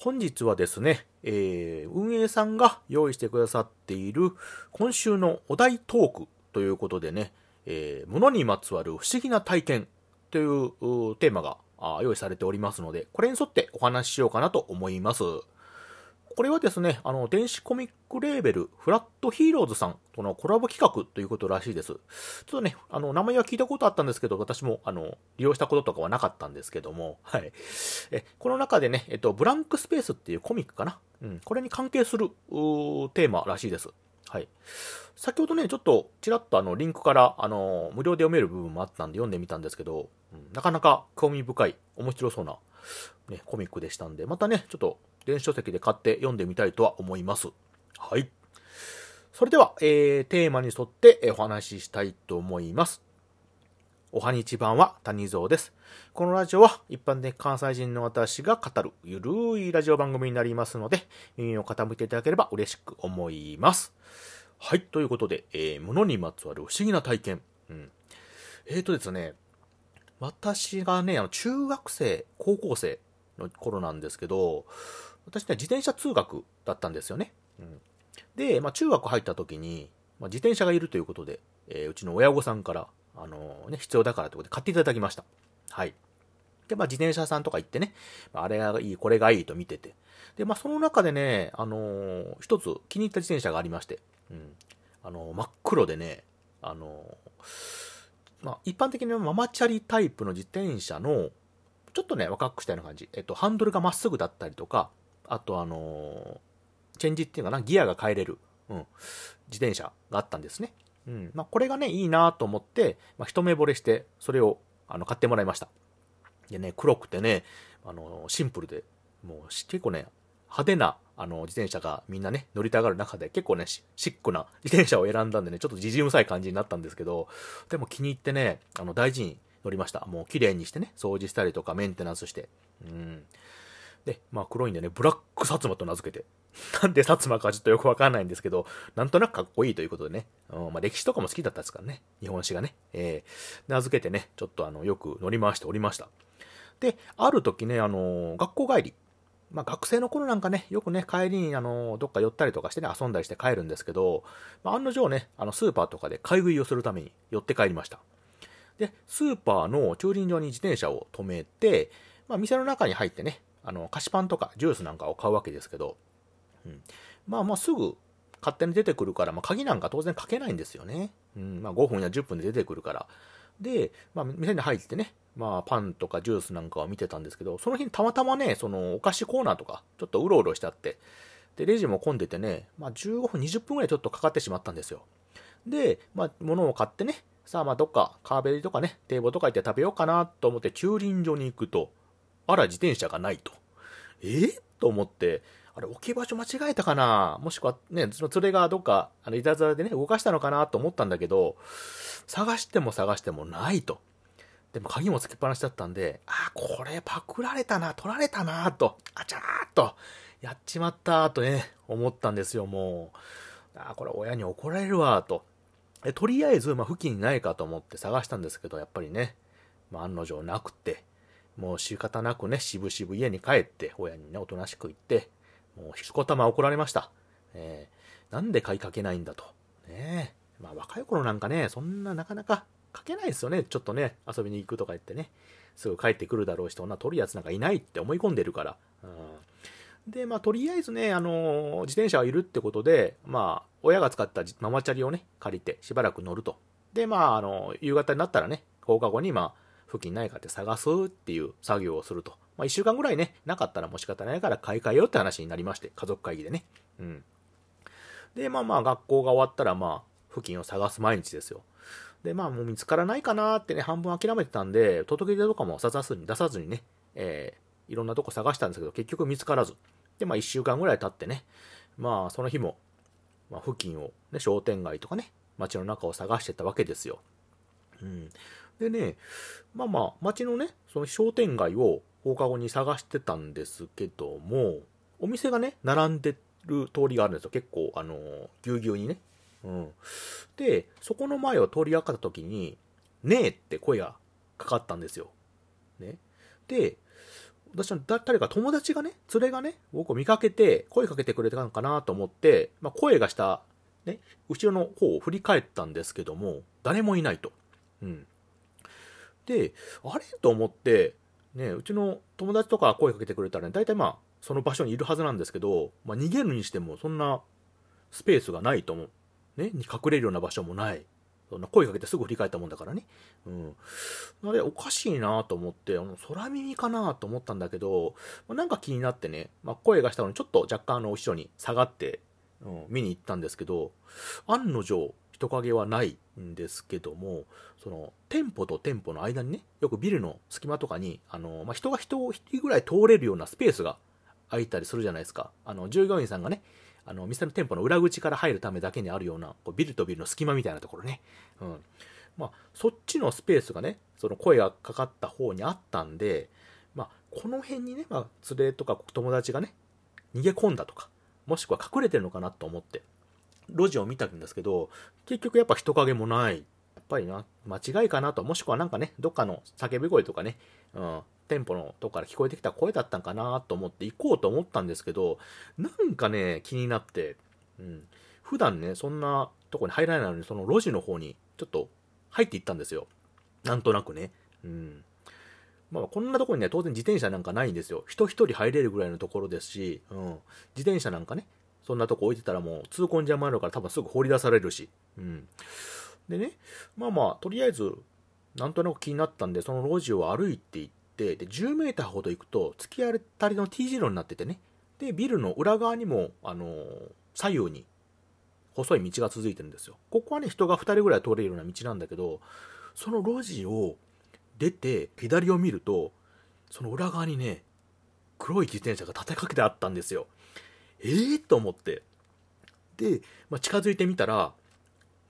本日はですね、えー、運営さんが用意してくださっている今週のお題トークということでね、えー、物にまつわる不思議な体験というテーマが用意されておりますので、これに沿ってお話ししようかなと思います。これはですね、あの、電子コミックレーベル、フラットヒーローズさんとのコラボ企画ということらしいです。ちょっとね、あの、名前は聞いたことあったんですけど、私も、あの、利用したこととかはなかったんですけども、はい。え、この中でね、えっと、ブランクスペースっていうコミックかな？うん、これに関係する、テーマらしいです。はい。先ほどね、ちょっと、ちらっとあの、リンクから、あの、無料で読める部分もあったんで読んでみたんですけど、うん、なかなか興味深い、面白そうな、ね、コミックでしたんで、またね、ちょっと、電子書籍で買って読んでみたいとは思います。はい。それでは、えー、テーマに沿ってお話ししたいと思います。おはにちばんは谷蔵です。このラジオは一般的関西人の私が語るゆるいラジオ番組になりますので、耳を傾けていただければ嬉しく思います。はい、ということで、えー、物にまつわる不思議な体験。うん。えーとですね、私がね、あの、中学生、高校生の頃なんですけど、私ね、自転車通学だったんですよね。うん、で、まあ、中学入った時に、まあ、自転車がいるということで、えー、うちの親御さんから、あのー、ね、必要だからということで買っていただきました。はい。で、まあ、自転車さんとか行ってね、あれがいい、これがいいと見てて。で、まあ、その中でね、あのー、一つ気に入った自転車がありまして、うん。あの真っ黒でね、あのまあ、一般的にママチャリタイプの自転車の、ちょっとね、若くしたような感じ。えっと、ハンドルがまっすぐだったりとか、あとあのチェンジっていうかな、ギアが変えれる、うん、自転車があったんですね。うん。まあ、これがね、いいなと思って、まあ、一目惚れして、それを、あの、買ってもらいました。でね、黒くてね、あの、シンプルで、もう、結構ね、派手な、あの、自転車がみんなね、乗りたがる中で、結構ね、シックな 自転車を選んだんでね、ちょっと自信うるさい感じになったんですけど、でも気に入ってね、あの、大事に乗りました。もう綺麗にしてね、掃除したりとかメンテナンスして。うん。で、まあ黒いんでね、ブラック薩摩と名付けて。なんで薩摩かちょっとよくわかんないんですけど、なんとなくかっこいいということでね、うんまあ、歴史とかも好きだったですからね、日本史がね、えー、名付けてね、ちょっとあの、よく乗り回しておりました。で、ある時ね、あの、学校帰り、まあ、学生の頃なんかね、よくね、帰りに、あの、どっか寄ったりとかしてね、遊んだりして帰るんですけど、まあ、案の定ね、あの、スーパーとかで買い食いをするために寄って帰りました。で、スーパーの駐輪場に自転車を止めて、まあ、店の中に入ってね、あの、菓子パンとかジュースなんかを買うわけですけど、うん。まあまあすぐ勝手に出てくるから、まあ鍵なんか当然かけないんですよね。うん。まあ5分や10分で出てくるから。で、まあ店に入ってね、まあパンとかジュースなんかを見てたんですけど、その日にたまたまね、そのお菓子コーナーとか、ちょっとうろうろしちゃって、で、レジも混んでてね、まあ15分、20分ぐらいちょっとかかってしまったんですよ。で、まあ物を買ってね、さあまあどっかカーベリとかね、堤防とか行って食べようかなと思って駐輪場に行くと、あら自転車がないと。え？ー、と思って、あれ、置き場所間違えたかな？もしくはね、その連れがどっか、あの、いたずらでね、動かしたのかなと思ったんだけど、探しても探してもないと。でも鍵もつけっぱなしだったんで、あ、これパクられたな、取られたな、と、あちゃーっと、やっちまった、とね、思ったんですよ、もう。あ、これ親に怒られるわ、と。えとりあえず、まあ、付近にないかと思って探したんですけど、やっぱりね、まあ、案の定なくて、もう仕方なくね、しぶしぶ家に帰って、親にね、おとなしく言って、もうひこたま怒られました。えー、なんで買いかけないんだと。ねえまあ若い頃なんかね、そんななかなかけないですよね。ちょっとね、遊びに行くとか言ってね、すぐ帰ってくるだろうし、そんな取るやつなんかいないって思い込んでるから。うん、で、まあとりあえずね、あのー、自転車はいるってことで、まあ、親が使ったママチャリをね、借りてしばらく乗ると。で、まあ、あの、夕方になったらね、放課後にまあ、付近ないかって探すっていう作業をすると。まあ、一週間ぐらいね、なかったらもう仕方ないから買い替えようって話になりまして、家族会議でね。うん。で、まあまあ、学校が終わったら、まあ、付近を探す毎日ですよ。で、まあ、もう見つからないかなってね、半分諦めてたんで、届け出とかも出さずに、出さずにね、えー、いろんなとこ探したんですけど、結局見つからず。で、まあ、一週間ぐらい経ってね、まあ、その日も、まあ、付近を、ね、商店街とかね、街の中を探してたわけですよ。うん。でね、まあまあ、街のね、その商店街を放課後に探してたんですけども、お店がね、並んでる通りがあるんですよ。結構、あの、ぎゅうぎゅうにね。うん。で、そこの前を通りがかった時に、ねえって声がかかったんですよ。ね。で、私の誰か友達がね、連れがね、僕を見かけて、声かけてくれたのかなと思って、まあ、声がした、ね、後ろの方を振り返ったんですけども、誰もいないと。うん。で、あれ？と思って、ね、うちの友達とか声かけてくれたらね、大体まあ、その場所にいるはずなんですけど、まあ、逃げるにしてもそんなスペースがないと思。ね、に隠れるような場所もない。そんな声かけてすぐ振り返ったもんだからね。うん。なので、おかしいなと思って、あの空耳かなと思ったんだけど、まあ、なんか気になってね、まあ、声がしたのにちょっと若干あの後ろに下がって、うん、見に行ったんですけど、案の定、人影はないんですけども、その、店舗と店舗の間にね、よくビルの隙間とかに、あの、まあ、人が人を一人ぐらい通れるようなスペースが空いたりするじゃないですか。あの、従業員さんがね、あの、店の店舗の裏口から入るためだけにあるような、こうビルとビルの隙間みたいなところね。うん。まあ、そっちのスペースがね、その声がかかった方にあったんで、まあ、この辺にね、まあ、連れとか友達がね、逃げ込んだとか、もしくは隠れてるのかなと思って、路地を見たんですけど、結局やっぱ人影もない。やっぱりな、間違いかなと、もしくはなんかね、どっかの叫び声とかね、うん、店舗のとこから聞こえてきた声だったんかなと思って行こうと思ったんですけど、なんかね、気になって、うん、普段ね、そんなとこに入らないのに、その路地の方にちょっと入っていったんですよ。なんとなくね。うん。まあ、こんなとこにね、当然自転車なんかないんですよ。人一人入れるぐらいのところですし、うん。自転車なんかね、そんなとこ置いてたらもう通行邪魔あるから多分すぐ放り出されるし。うん。でね、まあまあ、とりあえず、なんとなく気になったんで、その路地を歩いていって、で、10メーターほど行くと、突き当たりの T 字路になっててね、で、ビルの裏側にも、あのー、左右に細い道が続いてるんですよ。ここはね、人が2人ぐらい通れるような道なんだけど、その路地を出て、左を見ると、その裏側にね、黒い自転車が立てかけてあったんですよ。ええー、と思って。で、まあ、近づいてみたら、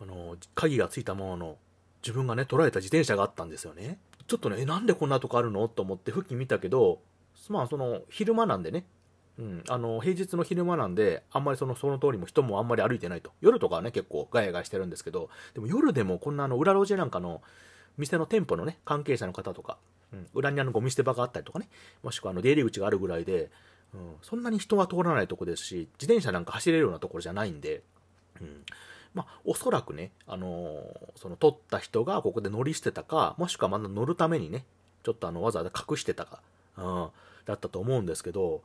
あの、鍵がついたままの自分がね、捉えた自転車があったんですよね。ちょっとね、なんでこんなとこあるの？と思って付近見たけど、まあその、昼間なんでね、うん、あの、平日の昼間なんで、あんまりその、その通りも人もあんまり歩いてないと。夜とかはね、結構ガヤガヤしてるんですけど、でも夜でもこんなあの、裏路地なんかの、店の店舗のね、関係者の方とか、うん、裏にあの、ゴミ捨て場があったりとかね、もしくはあの、出入り口があるぐらいで、うん、そんなに人は通らないとこですし、自転車なんか走れるようなところじゃないんで、うん、まあ、おそらくね、あのー、その取った人がここで乗り捨てたか、もしくはまだ乗るためにね、ちょっとあの、わざわざ隠してたか、うん、だったと思うんですけど、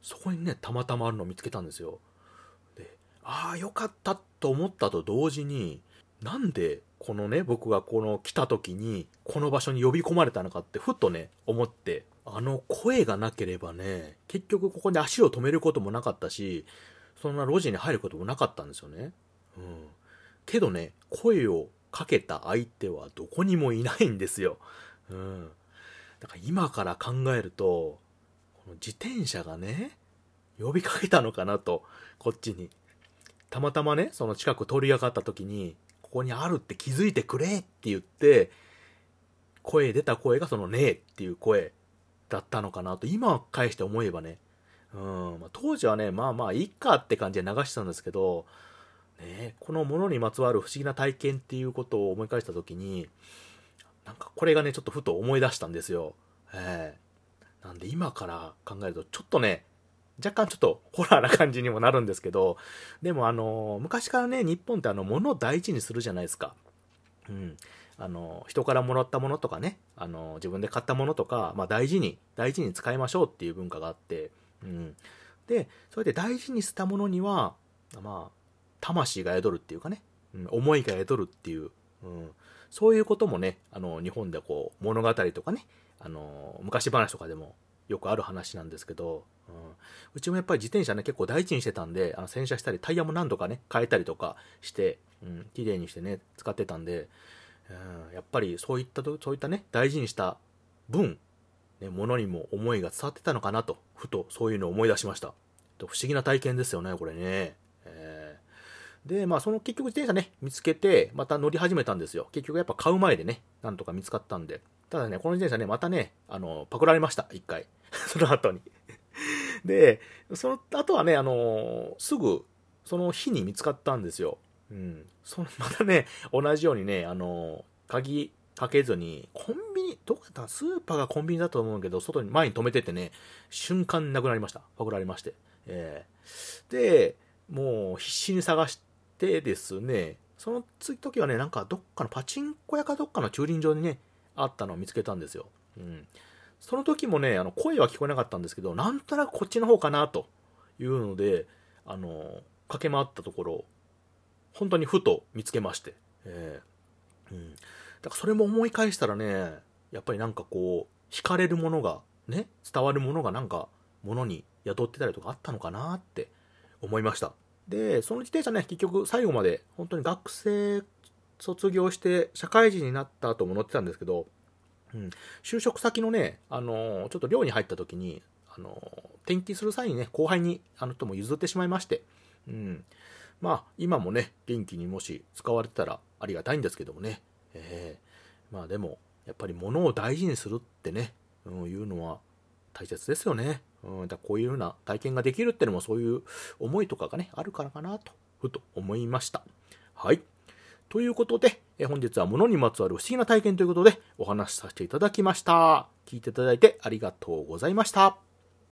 そこにね、たまたまあるのを見つけたんですよ。で、ああ、よかったと思ったと同時に、なんでこのね、僕がこの来た時に、この場所に呼び込まれたのかって、ふっとね、思って、あの声がなければね、結局ここで足を止めることもなかったし、そんな路地に入ることもなかったんですよね。うん。けどね、声をかけた相手はどこにもいないんですよ。うん。だから今から考えると、この自転車がね、呼びかけたのかなと、こっちに。たまたまね、その近く通りがかった時に、ここにあるって気づいてくれって言って、声出た声がそのねえっていう声だったのかなと、今返して思えばね。うん、まあ、当時はね、まあまあいいかって感じで流してたんですけど、ね、このものにまつわる不思議な体験っていうことを思い返した時に、なんかこれがね、ちょっとふと思い出したんですよ。えー、なんで今から考えると、ちょっとね、若干ちょっとホラーな感じにもなるんですけど、でもあの、昔からね、日本ってあの、物を大事にするじゃないですか。うん。あの、人からもらったものとかね、あの、自分で買ったものとか、まあ大事に、大事に使いましょうっていう文化があって、うん。で、それで大事にしたものには、まあ、魂が宿るっていうかね、うん、思いが宿るっていう、うん、そういうこともね、あの、日本でこう、物語とかね、あの、昔話とかでもよくある話なんですけど、うん、うちもやっぱり自転車ね、結構大事にしてたんで、あの洗車したり、タイヤも何度かね、変えたりとかして、うん、綺麗にしてね、使ってたんで、うん、やっぱりそういったそういったね、大事にした分、ね、物にも思いが伝わってたのかなと、ふとそういうのを思い出しました。不思議な体験ですよね、これね。で、まあ、その結局自転車ね、見つけて、また乗り始めたんですよ。結局やっぱ買う前でね、なんとか見つかったんで。ただね、この自転車ね、またね、あの、パクられました、一回。その後にで、その後はね、あのすぐ、その日に見つかったんですよ。うん。その、またね、同じようにね、あの鍵かけずに、コンビニ、どこだったスーパーがコンビニだと思うけど、外に前に止めててね、瞬間なくなりました。パクられまして。えー、で、もう必死に探しててですね、その時はね、なんかどっかのパチンコ屋かどっかの駐輪場にね、あったのを見つけたんですよ。うん。その時もね、あの声は聞こえなかったんですけど、なんとなくこっちの方かなというので、あの、駆け回ったところ、本当にふと見つけまして。えー、うん。だからそれも思い返したらね、やっぱりなんかこう、惹かれるものが、ね、伝わるものがなんか、ものに宿ってたりとかあったのかなって思いました。で、その自転車ね、結局最後まで本当に学生卒業して社会人になった後も乗ってたんですけど、うん、就職先のね、あの、ちょっと寮に入った時に、あの、転勤する際にね、後輩にあの人も譲ってしまいまして、うん、まあ、今もね、元気にもし使われてたらありがたいんですけどもね、えー、まあでも、やっぱり物を大事にするってね、うん、いうのは大切ですよね。うん、だこういうふうな体験ができるっていうのもそういう思いとかがね、あるからかなと、ふと思いました。はい。ということで、え本日は物にまつわる不思議な体験ということでお話しさせていただきました。聞いていただいてありがとうございました。